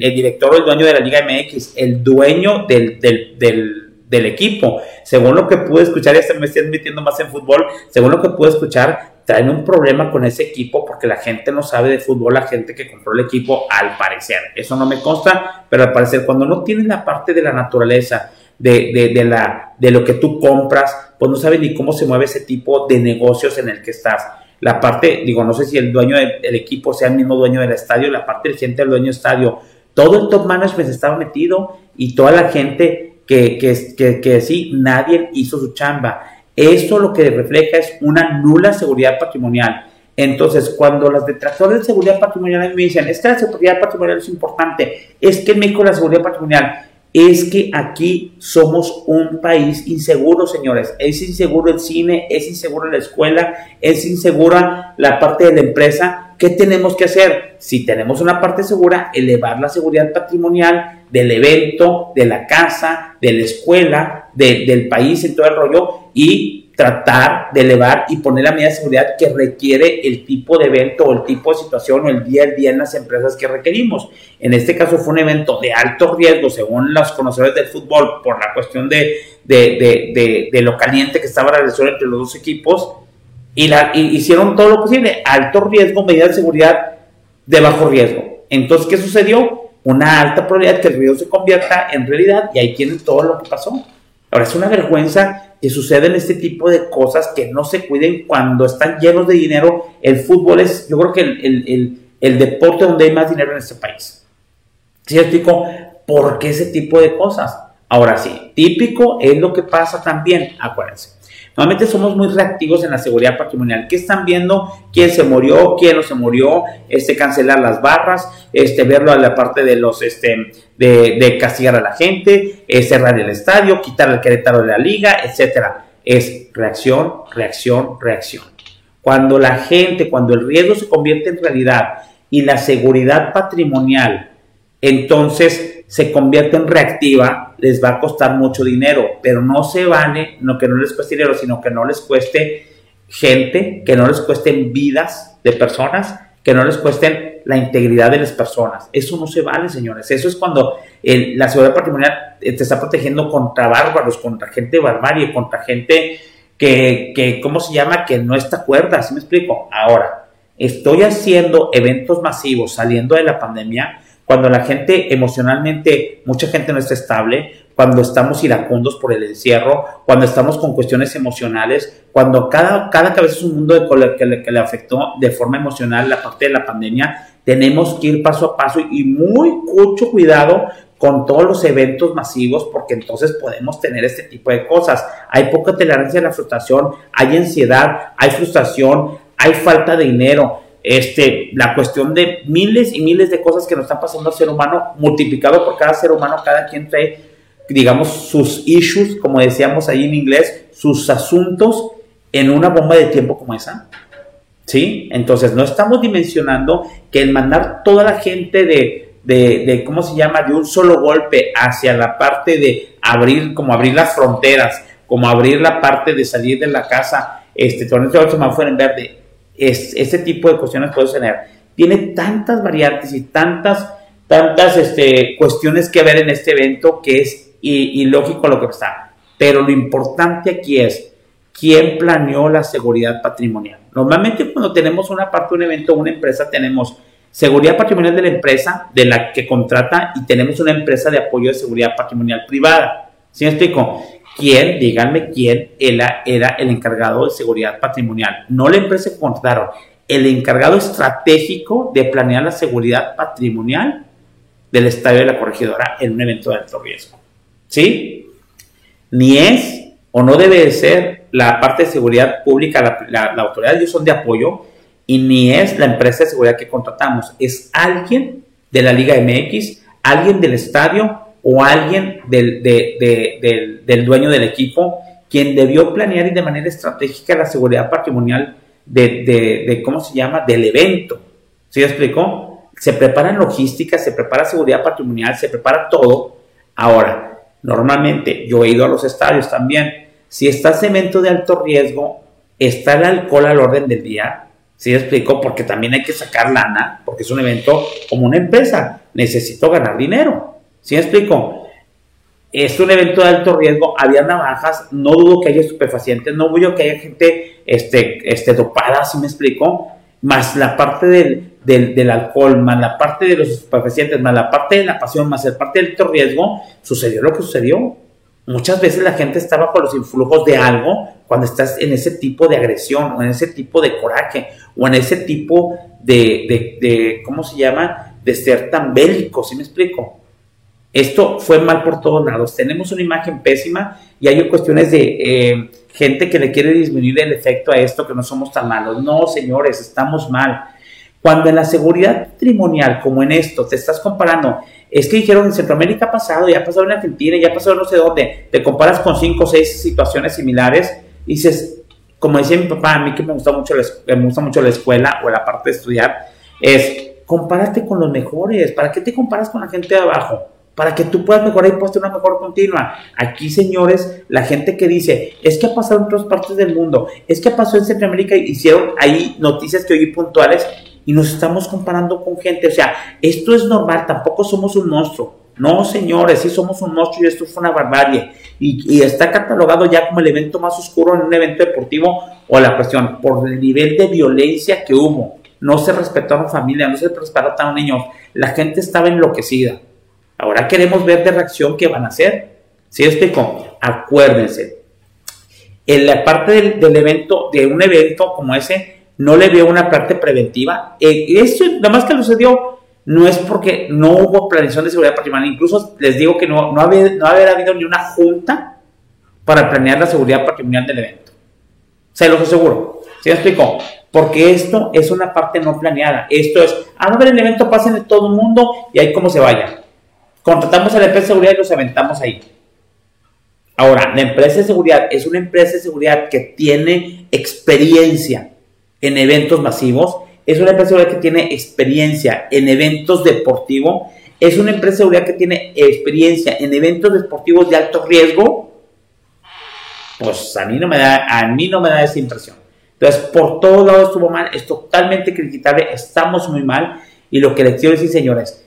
director o el dueño de la Liga MX, el dueño del, del, equipo. Según lo que pude escuchar, ya me estoy metiendo más en fútbol, según lo que pude escuchar, traen un problema con ese equipo porque la gente no sabe de fútbol, la gente que compró el equipo, al parecer. Eso no me consta, pero al parecer, cuando no tienes la parte de la naturaleza, de, de, la, de lo que tú compras, pues no sabes ni cómo se mueve ese tipo de negocios en el que estás. La parte, digo, no sé si el dueño del, equipo sea el mismo dueño del estadio, la parte del gente del dueño del estadio, todo el top management estaba metido y toda la gente que, que, que, que sí, nadie hizo su chamba. Esto lo que refleja es una nula seguridad patrimonial. Entonces, cuando las detractores de seguridad patrimonial me dicen, es que la seguridad patrimonial es importante, es que en México la seguridad patrimonial, es que aquí somos un país inseguro, señores. Es inseguro el cine, es inseguro la escuela, es insegura la parte de la empresa. ¿Qué tenemos que hacer? Si tenemos una parte segura, elevar la seguridad patrimonial del evento, de la casa, de la escuela, del país y todo el rollo y tratar de elevar y poner la medida de seguridad que requiere el tipo de evento o el tipo de situación o el día a día en las empresas que requerimos. En este caso fue un evento de alto riesgo, según los conocedores del fútbol, por la cuestión de, de, de, lo caliente que estaba la relación entre los dos equipos, y, hicieron todo lo posible, alto riesgo, medida de seguridad de bajo riesgo. Entonces, ¿qué sucedió? Una alta probabilidad que el riesgo se convierta en realidad y ahí tienen todo lo que pasó. Ahora, es una vergüenza que suceden este tipo de cosas que no se cuiden cuando están llenos de dinero. El fútbol es, yo creo que el, deporte donde hay más dinero en este país. ¿Sí explico por qué ese tipo de cosas? Ahora sí, típico es lo que pasa también, acuérdense. Normalmente somos muy reactivos en la seguridad patrimonial. ¿Qué están viendo? ¿Quién se murió? ¿Quién no se murió? Este, cancelar las barras, este, verlo a la parte de los, este, de, castigar a la gente, eh, cerrar el estadio, quitar el Querétaro de la liga, etcétera. Es reacción, reacción, reacción. Cuando la gente, cuando el riesgo se convierte en realidad y la seguridad patrimonial, entonces se convierte en reactiva, les va a costar mucho dinero, pero no se vale, no que no les cueste dinero, sino que no les cueste gente, que no les cuesten vidas de personas, que no les cuesten la integridad de las personas. Eso no se vale, señores. Eso es cuando la seguridad patrimonial te está protegiendo contra bárbaros, contra gente barbarie, contra gente que, que, ¿cómo se llama? Que no está cuerda, ¿sí me explico? Ahora, estoy haciendo eventos masivos saliendo de la pandemia cuando la gente emocionalmente, mucha gente no está estable, cuando estamos iracundos por el encierro, cuando estamos con cuestiones emocionales, cuando cada, cada cabeza es un mundo que, le, que le afectó de forma emocional la parte de la pandemia, tenemos que ir paso a paso y muy mucho cuidado con todos los eventos masivos, porque entonces podemos tener este tipo de cosas. Hay poca tolerancia a la frustración, hay ansiedad, hay frustración, hay falta de dinero este, la cuestión de miles y miles de cosas que nos están pasando al ser humano, multiplicado por cada ser humano, cada quien trae, digamos, sus issues, como decíamos ahí en inglés, sus asuntos en una bomba de tiempo como esa. ¿Sí? Entonces, no estamos dimensionando que el mandar toda la gente de, de, de, ¿cómo se llama?, de un solo golpe hacia la parte de abrir, como abrir las fronteras, como abrir la parte de salir de la casa, este, todo el semáforo en verde, es, ese tipo de cuestiones puedes tener. Tiene tantas variantes y tantas, tantas este, cuestiones que ver en este evento que es ilógico lo que está. Pero lo importante aquí es quién planeó la seguridad patrimonial. Normalmente cuando tenemos una parte de un evento, una empresa, tenemos seguridad patrimonial de la empresa, de la que contrata, y tenemos una empresa de apoyo de seguridad patrimonial privada. ¿Sí me explico? Quién, díganme quién era, era el encargado de seguridad patrimonial. No la empresa que contrataron, el encargado estratégico de planear la seguridad patrimonial del estadio de la corregidora en un evento de alto riesgo. ¿Sí? Ni es o no debe de ser la parte de seguridad pública, la, autoridad, ellos son de apoyo y ni es la empresa de seguridad que contratamos, es alguien de la Liga MX, alguien del estadio o alguien del, del, dueño del equipo quien debió planear y de manera estratégica la seguridad patrimonial de, ¿cómo se llama?, del evento. ¿Sí explicó? Se prepara logística, se prepara seguridad patrimonial, se prepara todo. Ahora, normalmente yo he ido a los estadios también. Si estás en evento de alto riesgo, está el alcohol al orden del día. ¿Sí explico? Porque también hay que sacar lana, porque es un evento como una empresa. Necesito ganar dinero. ¿Sí explico? Es un evento de alto riesgo, había navajas, no dudo que haya estupefacientes, no dudo que haya gente este, este, dopada, ¿sí me explico? Más la parte del, del, alcohol, más la parte de los estupefacientes, más la parte de la pasión, más la parte del alto riesgo, sucedió lo que sucedió. Muchas veces la gente está bajo los influjos de algo cuando estás en ese tipo de agresión o en ese tipo de coraje o en ese tipo de, de, de ¿cómo se llama? De ser tan bélico, ¿sí me explico? Esto fue mal por todos lados. Tenemos una imagen pésima y hay cuestiones de eh, gente que le quiere disminuir el efecto a esto, que no somos tan malos. No, señores, estamos mal. Cuando en la seguridad patrimonial, como en esto, te estás comparando, es que dijeron en Centroamérica ha pasado, ya ha pasado en Argentina, ya ha pasado no sé dónde, te comparas con cinco o seis situaciones similares, y dices, como decía mi papá, a mí que me gusta mucho la, me gusta mucho la escuela o la parte de estudiar, es compárate con los mejores. ¿Para qué te comparas con la gente de abajo? Para que tú puedas mejorar y puedas tener una mejor continua. Aquí, señores, la gente que dice, es que ha pasado en otras partes del mundo, es que pasó en Centroamérica, hicieron ahí noticias que oí puntuales y nos estamos comparando con gente. O sea, esto es normal, tampoco somos un monstruo. No, señores, sí somos un monstruo y esto fue una barbarie. Y, y, está catalogado ya como el evento más oscuro en un evento deportivo o la cuestión, por el nivel de violencia que hubo. No se respetaron familias, no se respetaron niños. La gente estaba enloquecida. Ahora queremos ver de reacción qué van a hacer. ¿Sí explico? Acuérdense. En la parte del, evento, de un evento como ese, no le veo una parte preventiva. Eh, eso, nada más que sucedió, no es porque no hubo planeación de seguridad patrimonial. Incluso les digo que no, no, haber, no haber habido ni una junta para planear la seguridad patrimonial del evento. Se los aseguro. ¿Sí explico? Porque esto es una parte no planeada. Esto es, a ver el evento, pasen de todo el mundo y ahí cómo se vaya. Contratamos a la empresa de seguridad y los aventamos ahí. Ahora, la empresa de seguridad es una empresa de seguridad que tiene experiencia en eventos masivos, es una empresa de seguridad que tiene experiencia en eventos deportivos, es una empresa de seguridad que tiene experiencia en eventos deportivos de alto riesgo, pues a mí no me da, a mí no me da esa impresión. Entonces, por todos lados estuvo mal, es totalmente criticable, estamos muy mal, y lo que les quiero decir, señores,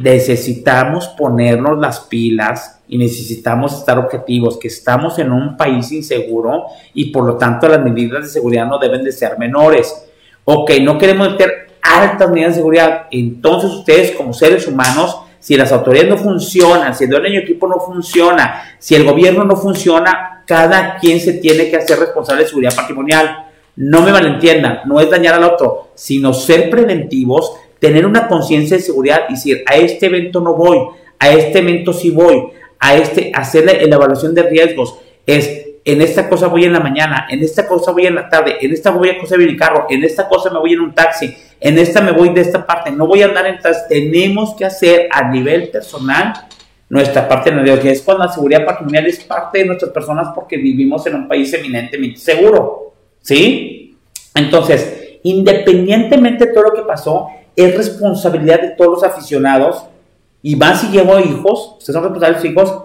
necesitamos ponernos las pilas y necesitamos estar objetivos, que estamos en un país inseguro y por lo tanto las medidas de seguridad no deben de ser menores. Ok, no queremos meter altas medidas de seguridad, entonces ustedes como seres humanos, si las autoridades no funcionan, si el dueño equipo no funciona, si el gobierno no funciona, cada quien se tiene que hacer responsable de seguridad patrimonial. No me malentiendan, no es dañar al otro, sino ser preventivos, tener una conciencia de seguridad y decir, a este evento no voy, a este evento sí voy, a este, hacer la, evaluación de riesgos, es, en esta cosa voy en la mañana, en esta cosa voy en la tarde, en esta voy a coser mi carro, en esta cosa me voy en un taxi, en esta me voy de esta parte, no voy a andar en tas, tenemos que hacer a nivel personal nuestra parte de la que es cuando la seguridad patrimonial es parte de nuestras personas porque vivimos en un país eminentemente seguro, ¿sí? Entonces, independientemente de todo lo que pasó, es responsabilidad de todos los aficionados, y más si llevo hijos, ustedes son responsables de hijos,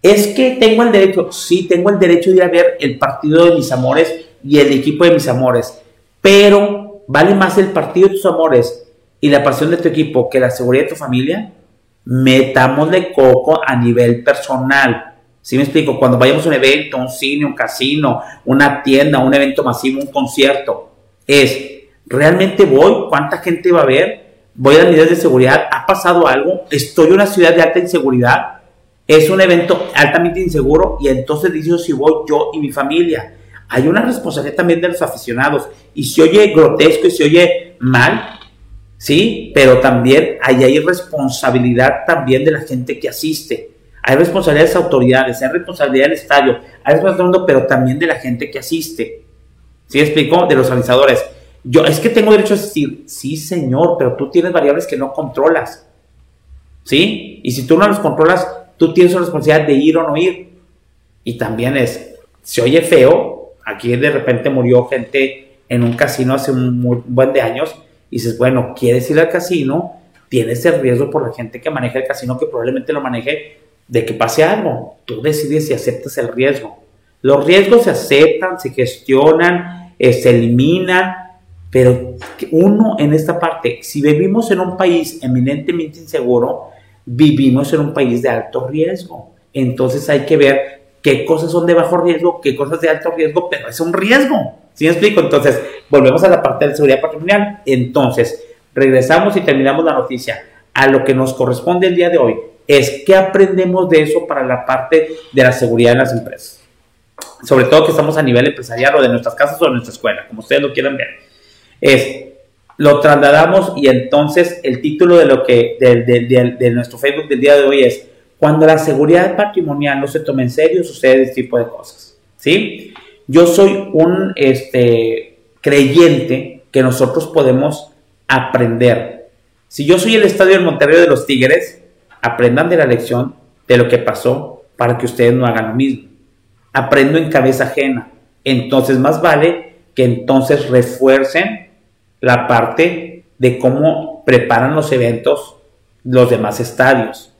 es que tengo el derecho, sí, tengo el derecho de ir a ver el partido de mis amores y el equipo de mis amores, pero vale más el partido de tus amores y la pasión de tu equipo que la seguridad de tu familia, metámosle coco a nivel personal. ¿Sí me explico? Cuando vayamos a un evento, un cine, un casino, una tienda, un evento masivo, un concierto, es ¿Realmente voy? ¿Cuánta gente va a ver? ¿Voy a las medidas de seguridad? ¿Ha pasado algo? ¿Estoy en una ciudad de alta inseguridad? Es un evento altamente inseguro y entonces digo si voy yo y mi familia. Hay una responsabilidad también de los aficionados y se oye grotesco y se oye mal, ¿sí? Pero también ahí hay responsabilidad también de la gente que asiste. Hay responsabilidad de las autoridades, hay responsabilidad del estadio, hay responsabilidad, pero también de la gente que asiste. ¿Sí explico? De los organizadores. Yo, es que tengo derecho a decir, sí, señor, pero tú tienes variables que no controlas. ¿Sí? Y si tú no las controlas, tú tienes la responsabilidad de ir o no ir. Y también es, se oye feo, aquí de repente murió gente en un casino hace un buen de años, y dices, bueno, ¿quieres ir al casino? Tienes el riesgo por la gente que maneja el casino, que probablemente lo maneje de que pase algo. Tú decides si aceptas el riesgo. Los riesgos se aceptan, se gestionan, eh, se eliminan, pero uno en esta parte, si vivimos en un país eminentemente inseguro, vivimos en un país de alto riesgo. Entonces hay que ver qué cosas son de bajo riesgo, qué cosas de alto riesgo, pero es un riesgo. ¿Sí me explico? Entonces, volvemos a la parte de seguridad patrimonial. Entonces, regresamos y terminamos la noticia. A lo que nos corresponde el día de hoy es qué aprendemos de eso para la parte de la seguridad en las empresas. Sobre todo que estamos a nivel empresarial o de nuestras casas o de nuestra escuela, como ustedes lo quieran ver es, lo trasladamos y entonces el título de lo que, de, nuestro Facebook del día de hoy es, cuando la seguridad patrimonial no se toma en serio, sucede este tipo de cosas, ¿sí? Yo soy un este, creyente que nosotros podemos aprender. Si yo soy el estadio del Monterrey de los Tigres, aprendan de la lección de lo que pasó para que ustedes no hagan lo mismo. Aprendo en cabeza ajena. Entonces más vale que entonces refuercen la parte de cómo preparan los eventos los demás estadios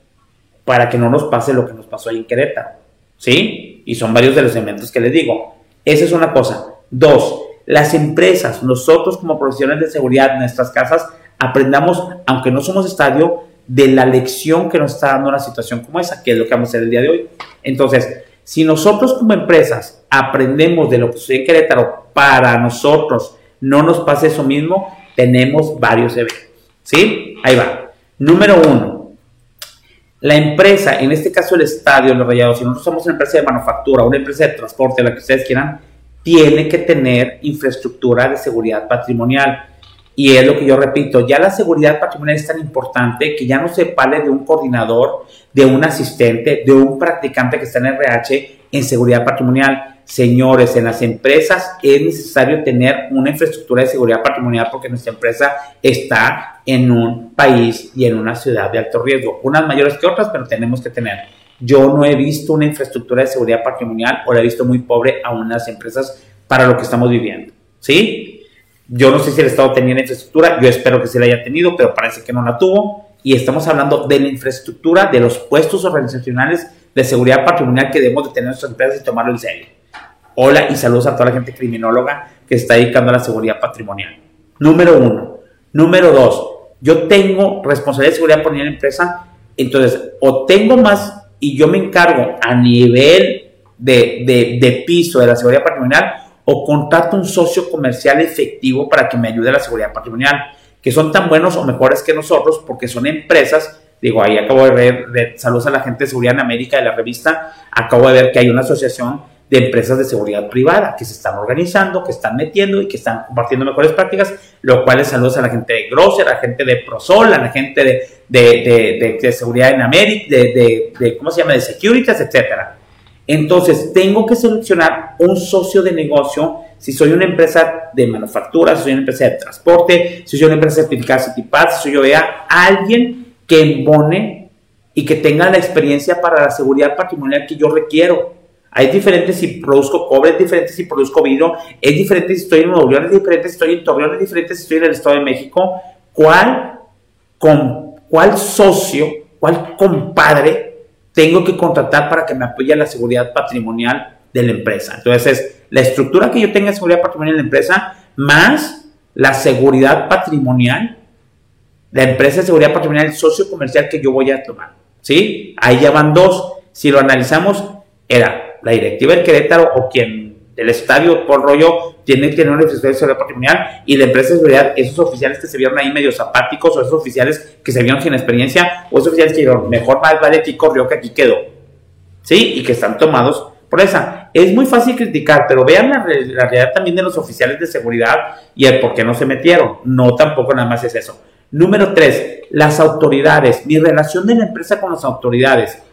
para que no nos pase lo que nos pasó en Querétaro. ¿Sí? Y son varios de los eventos que les digo. Esa es una cosa. Dos, las empresas, nosotros como profesionales de seguridad en nuestras casas, aprendamos, aunque no somos estadio, de la lección que nos está dando una situación como esa, que es lo que vamos a hacer el día de hoy. Entonces, si nosotros como empresas aprendemos de lo que sucede en Querétaro para nosotros no nos pase eso mismo, tenemos varios eventos. ¿Sí? Ahí va. Número uno, la empresa, en este caso el estadio, los rayados, si nosotros somos una empresa de manufactura, una empresa de transporte, la que ustedes quieran, tiene que tener infraestructura de seguridad patrimonial. Y es lo que yo repito, ya la seguridad patrimonial es tan importante que ya no se vale de un coordinador, de un asistente, de un practicante que está en RH en seguridad patrimonial Señores, en las empresas es necesario tener una infraestructura de seguridad patrimonial porque nuestra empresa está en un país y en una ciudad de alto riesgo, unas mayores que otras, pero tenemos que tener. Yo no he visto una infraestructura de seguridad patrimonial o la he visto muy pobre a unas empresas para lo que estamos viviendo. ¿Sí? Yo no sé si el Estado tenía infraestructura, yo espero que sí la haya tenido, pero parece que no la tuvo. Y estamos hablando de la infraestructura, de los puestos organizacionales de seguridad patrimonial que debemos de tener nuestras empresas y tomarlo en serio. Hola y saludos a toda la gente criminóloga que está dedicando a la seguridad patrimonial. Número uno. Número dos, yo tengo responsabilidad de seguridad en la empresa, entonces o tengo más y yo me encargo a nivel de, de piso de la seguridad patrimonial o contrato un socio comercial efectivo para que me ayude a la seguridad patrimonial, que son tan buenos o mejores que nosotros porque son empresas digo, ahí acabo de ver, saludos a la gente de Seguridad en América de la revista, acabo de ver que hay una asociación de empresas de seguridad privada que se están organizando, que están metiendo y que están compartiendo mejores prácticas, lo cual es saludos a la gente de Grosser, a la gente de Prosol, a la gente de, de, de, seguridad en América, de, ¿cómo se llama?, de Securitas, etcétera. Entonces, tengo que seleccionar un socio de negocio si soy una empresa de manufactura, si soy una empresa de transporte, si soy una empresa certificada CityPass, si soy yo vea alguien que embone y que tenga la experiencia para la seguridad patrimonial que yo requiero. Hay diferentes si produzco cobre, es diferente si produzco vidrio, es diferente si estoy en Nuevo León, es diferente si estoy en Torreón, es diferente si estoy en el Estado de México. ¿Cuál, con, cuál socio, cuál compadre tengo que contratar para que me apoye la seguridad patrimonial de la empresa? Entonces, es la estructura que yo tenga de seguridad patrimonial de la empresa más la seguridad patrimonial, la empresa de seguridad patrimonial, el socio comercial que yo voy a tomar. ¿Sí? Ahí ya van dos. Si lo analizamos, era la directiva del Querétaro o quien del estadio por rollo tiene que tener una necesidad de seguridad patrimonial y la empresa de seguridad, esos oficiales que se vieron ahí medio zapáticos o esos oficiales que se vieron sin experiencia o esos oficiales que dijeron, mejor más vale aquí corrió que aquí quedó. ¿Sí? Y que están tomados por esa. Es muy fácil criticar, pero vean la, la realidad también de los oficiales de seguridad y el por qué no se metieron. No, tampoco nada más es eso. Número tres, las autoridades. Mi relación de la empresa con las autoridades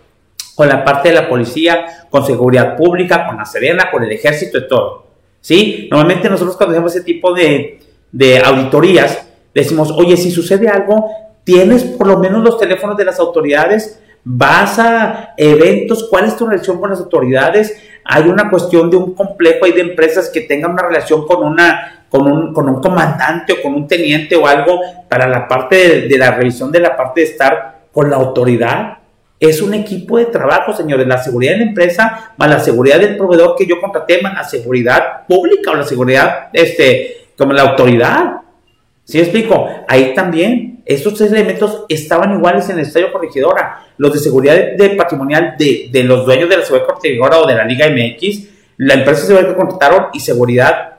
con la parte de la policía, con seguridad pública, con la Serena, con el ejército y todo. ¿Sí? Normalmente nosotros cuando hacemos ese tipo de, de auditorías, decimos, oye, si sucede algo, tienes por lo menos los teléfonos de las autoridades, vas a eventos, ¿cuál es tu relación con las autoridades? Hay una cuestión de un complejo ahí de empresas que tengan una relación con una con un, con un comandante o con un teniente o algo para la parte de, de la revisión de la parte de estar con la autoridad. Es un equipo de trabajo, señores. La seguridad de la empresa, más la seguridad del proveedor que yo contraté, más la seguridad pública o la seguridad, este, como la autoridad. ¿Sí explico? Ahí también, estos tres elementos estaban iguales en el estadio corregidora. Los de seguridad de, patrimonial de, de, los dueños de la seguridad corregidora o de la Liga MX, la empresa seguridad que contrataron y seguridad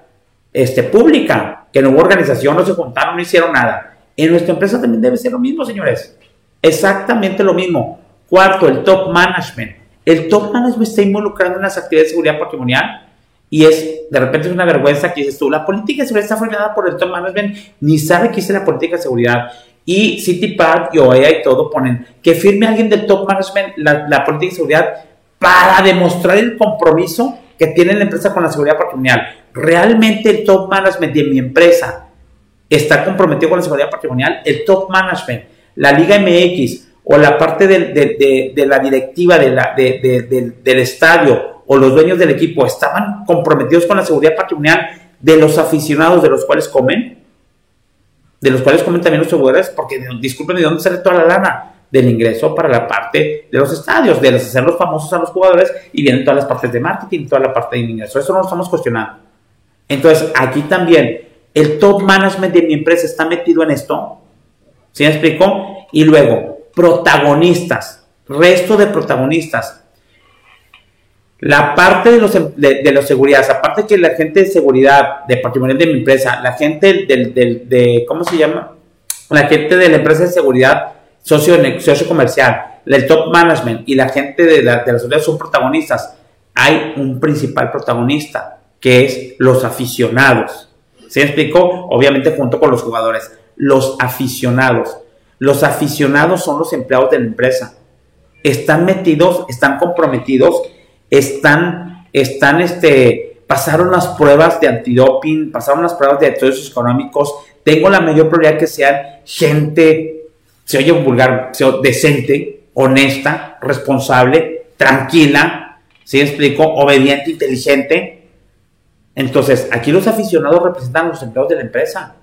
este, pública, que no hubo organización, no se juntaron, no hicieron nada. En nuestra empresa también debe ser lo mismo, señores. Exactamente lo mismo. Cuarto, el top management. El top management está involucrado en las actividades de seguridad patrimonial y es, de repente es una vergüenza que dices tú, la política de seguridad está formada por el top management, ni sabe qué es la política de seguridad. Y CityPark y OEA y todo ponen que firme alguien del top management la, la política de seguridad para demostrar el compromiso que tiene la empresa con la seguridad patrimonial realmente el top management de mi empresa está comprometido con la seguridad patrimonial, el top management, la Liga MX o la parte de, la directiva del estadio o los dueños del equipo estaban comprometidos con la seguridad patrimonial de los aficionados de los cuales comen, de los cuales comen también los seguridades, porque disculpen, ¿de dónde sale toda la lana? Del ingreso para la parte de los estadios, de hacerlos famosos a los jugadores y vienen todas las partes de marketing, toda la parte de ingreso. Eso no lo estamos cuestionando. Entonces, aquí también, el top management de mi empresa está metido en esto. ¿Sí me explico? Y luego, protagonistas, resto de protagonistas. La parte de los, em, de, los seguridad, aparte que la gente de seguridad, de patrimonio de mi empresa, la gente del, de, ¿cómo se llama? La gente de la empresa de seguridad socio, socio comercial, el top management y la gente de la, de seguridad son protagonistas. Hay un principal protagonista, que es los aficionados. ¿Se explicó? Obviamente junto con los jugadores. Los aficionados. Los aficionados son los empleados de la empresa. Están metidos, están comprometidos, están, están, este, pasaron las pruebas de antidoping, pasaron las pruebas de estudios económicos. Tengo la mayor probabilidad que sean gente, se oye vulgar, decente, honesta, responsable, tranquila, ¿sí explico? Obediente, inteligente, entonces, aquí los aficionados representan a los empleados de la empresa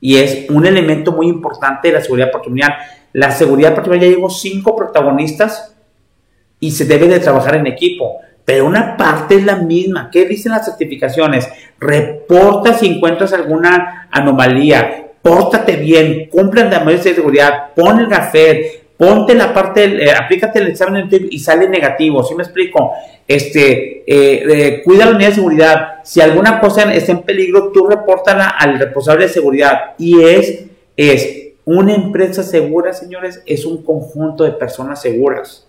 y es un elemento muy importante de la seguridad patrimonial. La seguridad patrimonial ya llevó cinco protagonistas y se debe de trabajar en equipo, pero una parte es la misma. ¿Qué dicen las certificaciones? Reporta si encuentras alguna anomalía, pórtate bien, cumple la medidas de seguridad, pon el gafet, ponte la parte, eh, aplícate el examen y sale negativo, ¿sí me explico? Este, eh, eh, cuida la unidad de seguridad, si alguna cosa está en peligro, tú repórtala al responsable de seguridad y es, es una empresa segura, señores, es un conjunto de personas seguras,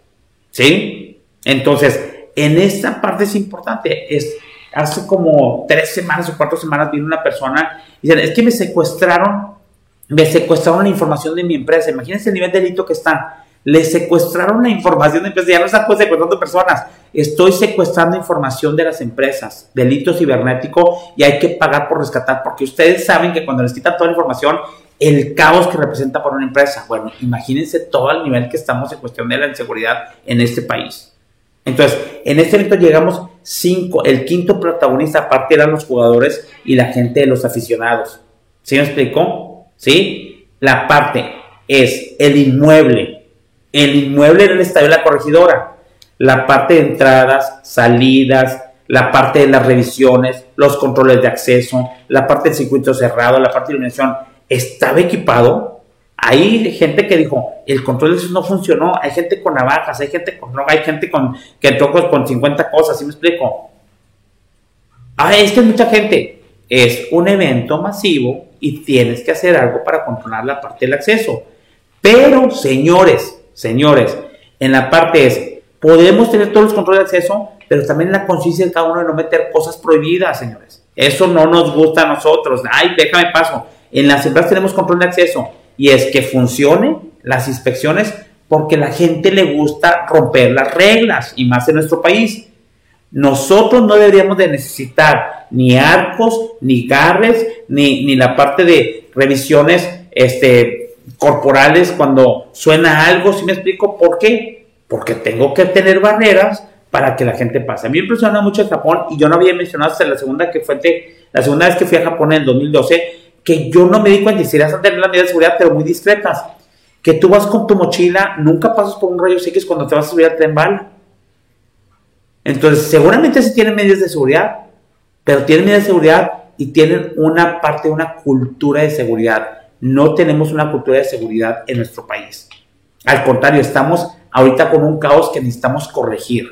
¿sí? Entonces, en esta parte es importante, es, hace como tres semanas o cuatro semanas vino una persona y dice, es que me secuestraron me secuestraron la información de mi empresa. Imagínense el nivel de delito que están. Le secuestraron la información de mi empresa. Ya no están pues secuestrando personas. Estoy secuestrando información de las empresas. Delito cibernético y hay que pagar por rescatar. Porque ustedes saben que cuando les quitan toda la información, el caos que representa para una empresa. Bueno, imagínense todo el nivel que estamos en cuestión de la inseguridad en este país. Entonces, en este momento llegamos cinco. El quinto protagonista, aparte, eran los jugadores y la gente de los aficionados. ¿Sí me explicó? ¿sí? La parte es el inmueble. El inmueble en el estadio de la corregidora. La parte de entradas, salidas, la parte de las revisiones, los controles de acceso, la parte del circuito cerrado, la parte de iluminación, estaba equipado. Hay gente que dijo, el control de acceso no funcionó, hay gente con navajas, hay gente con droga, hay gente con, que entró con 50 cosas, ¿sí me explico? Ah, es que mucha gente. Es un evento masivo y tienes que hacer algo para controlar la parte del acceso. Pero, señores, señores, en la parte es, podemos tener todos los controles de acceso, pero también la conciencia de cada uno de no meter cosas prohibidas, señores. Eso no nos gusta a nosotros. Ay, déjame paso. En las empresas tenemos control de acceso y es que funcione las inspecciones porque la gente le gusta romper las reglas y más en nuestro país. Nosotros no deberíamos de necesitar ni arcos, ni garres, ni, ni la parte de revisiones este, corporales cuando suena algo, si me explico por qué? Porque tengo que tener barreras para que la gente pase. A mí me impresiona mucho Japón y yo no había mencionado hasta la segunda que fue la segunda vez que fui a Japón en el 2012 que yo no me di cuenta y si a tener las medidas de seguridad pero muy discretas. Que tú vas con tu mochila, nunca pasas por un rayo X cuando te vas a subir al tren bala. Entonces, seguramente sí tienen medidas de seguridad, pero tienen medidas de seguridad y tienen una parte, una cultura de seguridad. No tenemos una cultura de seguridad en nuestro país. Al contrario, estamos ahorita con un caos que necesitamos corregir.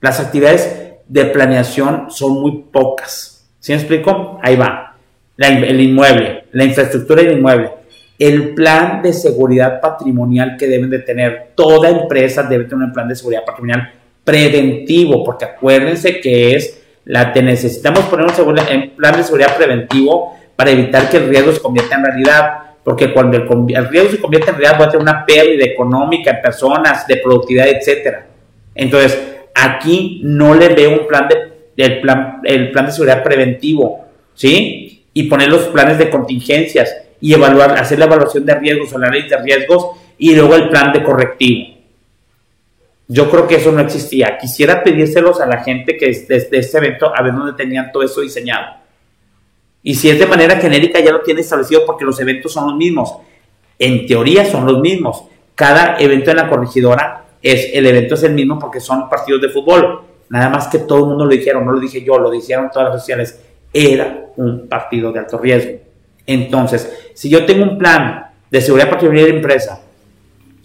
Las actividades de planeación son muy pocas. ¿Sí me explico? Ahí va. el inmueble, la infraestructura del inmueble, el plan de seguridad patrimonial que deben de tener. Toda empresa debe tener un plan de seguridad patrimonial preventivo, porque acuérdense que es la que necesitamos poner un, plan de seguridad preventivo para evitar que el riesgo se convierta en realidad, porque cuando el, riesgo se convierte en realidad va a tener una pérdida económica en personas, de productividad, etcétera. Entonces, aquí no le veo un plan de el plan, el plan de seguridad preventivo, ¿sí? Y poner los planes de contingencias y evaluar, hacer la evaluación de riesgos, análisis de riesgos y luego el plan de correctivo. Yo creo que eso no existía. Quisiera pedírselos a la gente que es desde este evento a ver dónde tenían todo eso diseñado. Y si es de manera genérica ya lo tiene establecido porque los eventos son los mismos. En teoría son los mismos. Cada evento en la corregidora es el evento es el mismo porque son partidos de fútbol. Nada más que todo el mundo lo dijeron, no lo dije yo, lo dijeron todas las sociales. Era un partido de alto riesgo. Entonces, si yo tengo un plan de seguridad patrimonial de empresa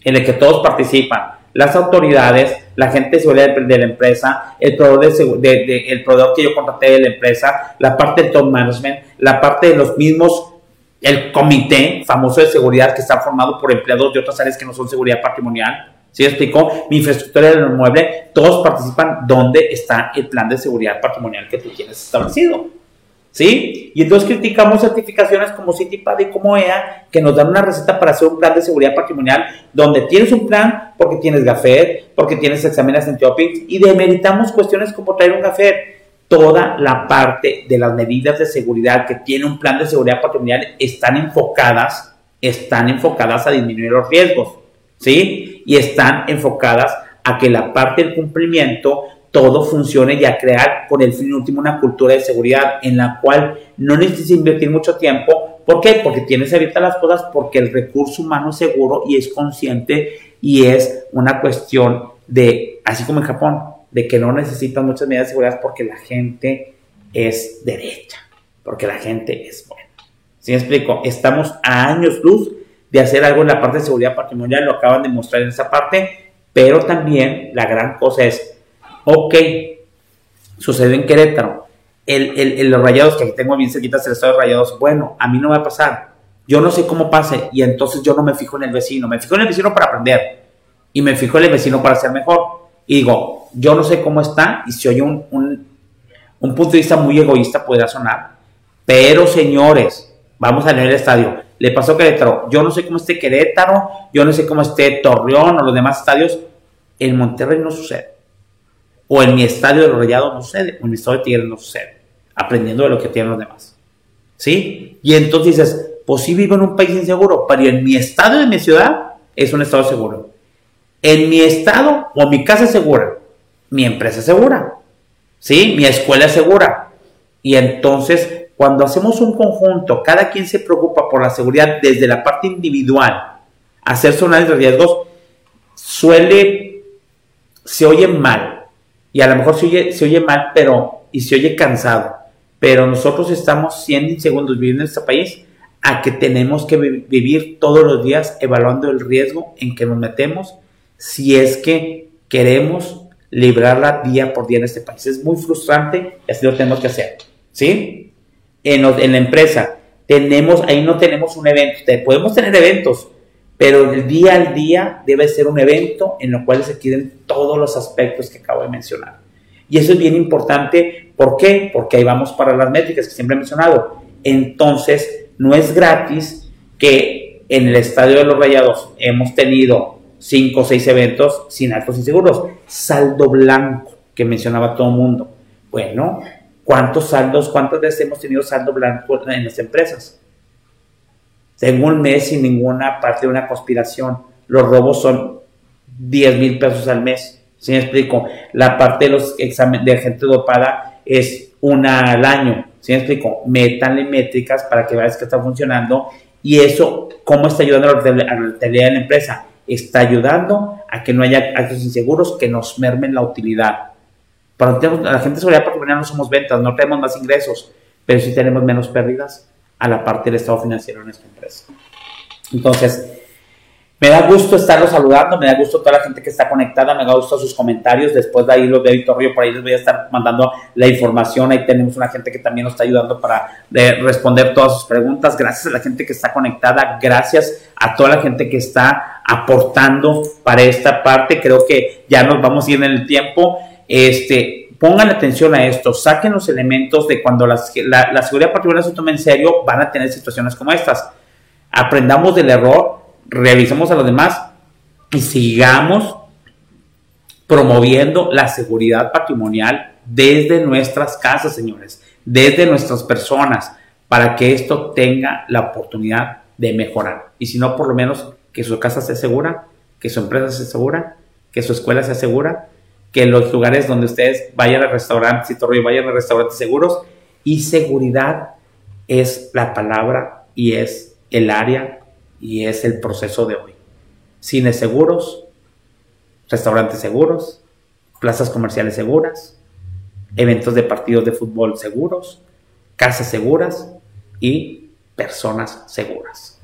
en el que todos participan, las autoridades, la gente de seguridad de, la empresa, el proveedor, de, el proveedor que yo contraté de la empresa, la parte del top management, la parte de los mismos, el comité famoso de seguridad que está formado por empleados de otras áreas que no son seguridad patrimonial. ¿Sí explicó? Mi infraestructura del inmueble, todos participan donde está el plan de seguridad patrimonial que tú tienes establecido. ¿Sí? Y entonces criticamos certificaciones como Citipad y como EA, que nos dan una receta para hacer un plan de seguridad patrimonial, donde tienes un plan porque tienes GAFED, porque tienes exámenes en shopping, y demeritamos cuestiones como traer un GAFED. Toda la parte de las medidas de seguridad que tiene un plan de seguridad patrimonial están enfocadas, están enfocadas a disminuir los riesgos, ¿sí? Y están enfocadas a que la parte del cumplimiento todo funcione y a crear con el fin último una cultura de seguridad en la cual no necesitas invertir mucho tiempo. ¿Por qué? Porque tienes ahorita las cosas, porque el recurso humano es seguro y es consciente y es una cuestión de, así como en Japón, de que no necesitan muchas medidas de seguridad porque la gente es derecha, porque la gente es buena. ¿Sí me explico? Estamos a años luz de hacer algo en la parte de seguridad patrimonial, lo acaban de mostrar en esa parte, pero también la gran cosa es Ok, sucede en Querétaro. El, el, los rayados, que aquí tengo bien cerquita el estado de rayados, bueno, a mí no va a pasar. Yo no sé cómo pase y entonces yo no me fijo en el vecino. Me fijo en el vecino para aprender y me fijo en el vecino para ser mejor. Y digo, yo no sé cómo está y si oye un, un, un punto de vista muy egoísta puede sonar. Pero señores, vamos a leer el estadio. Le pasó a Querétaro. Yo no sé cómo esté Querétaro, yo no sé cómo esté Torreón o los demás estadios. En Monterrey no sucede. O en mi estadio de los rayados no sucede, o en mi estadio de Tigres no sucede, aprendiendo de lo que tienen los demás. ¿Sí? Y entonces dices, pues sí vivo en un país inseguro, pero en mi estado de mi ciudad es un estado seguro. En mi estado o mi casa es segura, mi empresa es segura, ¿sí? Mi escuela es segura. Y entonces, cuando hacemos un conjunto, cada quien se preocupa por la seguridad desde la parte individual, hacer análisis de riesgos, suele, se oye mal, y a lo mejor se oye, se oye mal, pero, y se oye cansado, pero nosotros estamos siendo insegundos viviendo en este país a que tenemos que vivir todos los días evaluando el riesgo en que nos metemos si es que queremos librarla día por día en este país. Es muy frustrante y así lo tenemos que hacer. ¿Sí? En, en la empresa, tenemos, ahí no tenemos un evento, podemos tener eventos, pero el día al día debe ser un evento en el cual se queden todos los aspectos que acabo de mencionar. Y eso es bien importante. ¿Por qué? Porque ahí vamos para las métricas que siempre he mencionado. Entonces, no es gratis que en el Estadio de los Rayados hemos tenido cinco o seis eventos sin actos inseguros. Saldo blanco. que mencionaba todo el mundo. Bueno, ¿cuántos saldos, cuántas veces hemos tenido saldo blanco en las empresas? Tengo un mes sin ninguna parte de una conspiración. Los robos son 10 mil pesos al mes. ¿Sí me explico? La parte de los exámenes de gente dopada es una al año. ¿Sí me explico? Métanle métricas para que veas que está funcionando. Y eso, ¿cómo está ayudando a la rentabilidad de la empresa? Está ayudando a que no haya actos inseguros que nos mermen la utilidad. Para la gente de seguridad patrimonial no somos ventas, no tenemos más ingresos, pero sí tenemos menos pérdidas a la parte del estado financiero de nuestra empresa. Entonces, me da gusto estarlos saludando, me da gusto toda la gente que está conectada, me da gusto sus comentarios. Después de ahí los de Río, por ahí les voy a estar mandando la información. Ahí tenemos una gente que también nos está ayudando para eh, responder todas sus preguntas. Gracias a la gente que está conectada, gracias a toda la gente que está aportando para esta parte. Creo que ya nos vamos a ir en el tiempo. Este, pongan atención a esto, saquen los elementos de cuando la, seguridad particular se toma en serio, van a tener situaciones como estas. Aprendamos del error, revisemos a los demás y sigamos promoviendo la seguridad patrimonial desde nuestras casas, señores, desde nuestras personas, para que esto tenga la oportunidad de mejorar. Y si no, por lo menos que su casa sea segura, que su empresa sea segura, que su escuela sea segura que los lugares donde ustedes vayan a restaurantes y vayan a restaurantes seguros. Y seguridad es la palabra y es el área y es el proceso de hoy. Cines seguros, restaurantes seguros, plazas comerciales seguras, eventos de partidos de fútbol seguros, casas seguras y personas seguras.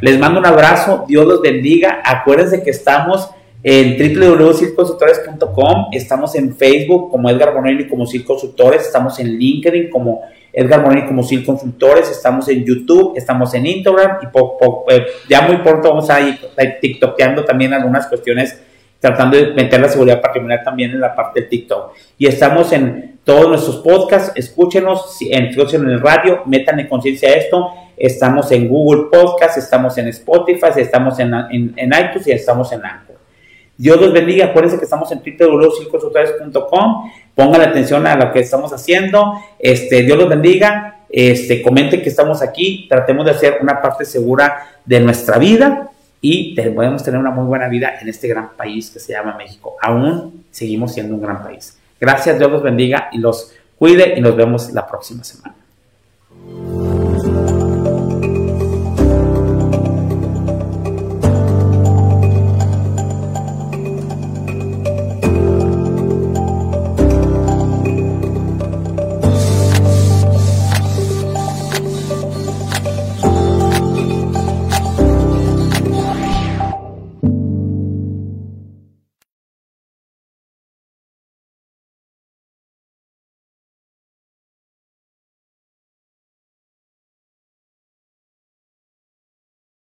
Les mando un abrazo, Dios los bendiga. Acuérdense que estamos en www.circonsultores.com, estamos en Facebook como Edgar Bonelli como Sil Consultores, estamos en LinkedIn como Edgar Bonelli como Sil Consultores, estamos en YouTube, estamos en Instagram y eh, ya muy pronto vamos a ir tiktokeando también algunas cuestiones tratando de meter la seguridad patrimonial también en la parte de TikTok. Y estamos en todos nuestros podcasts, escúchenos, en, en el radio, métanle conciencia esto. Estamos en Google Podcast, estamos en Spotify, estamos en, en iTunes y estamos en Anchor. Dios los bendiga. Acuérdense que estamos en www.consultores.com. Pongan atención a lo que estamos haciendo. Este, Dios los bendiga. Este, comenten que estamos aquí. Tratemos de hacer una parte segura de nuestra vida y podemos tener una muy buena vida en este gran país que se llama México. Aún seguimos siendo un gran país. Gracias, Dios los bendiga y los cuide y nos vemos la próxima semana.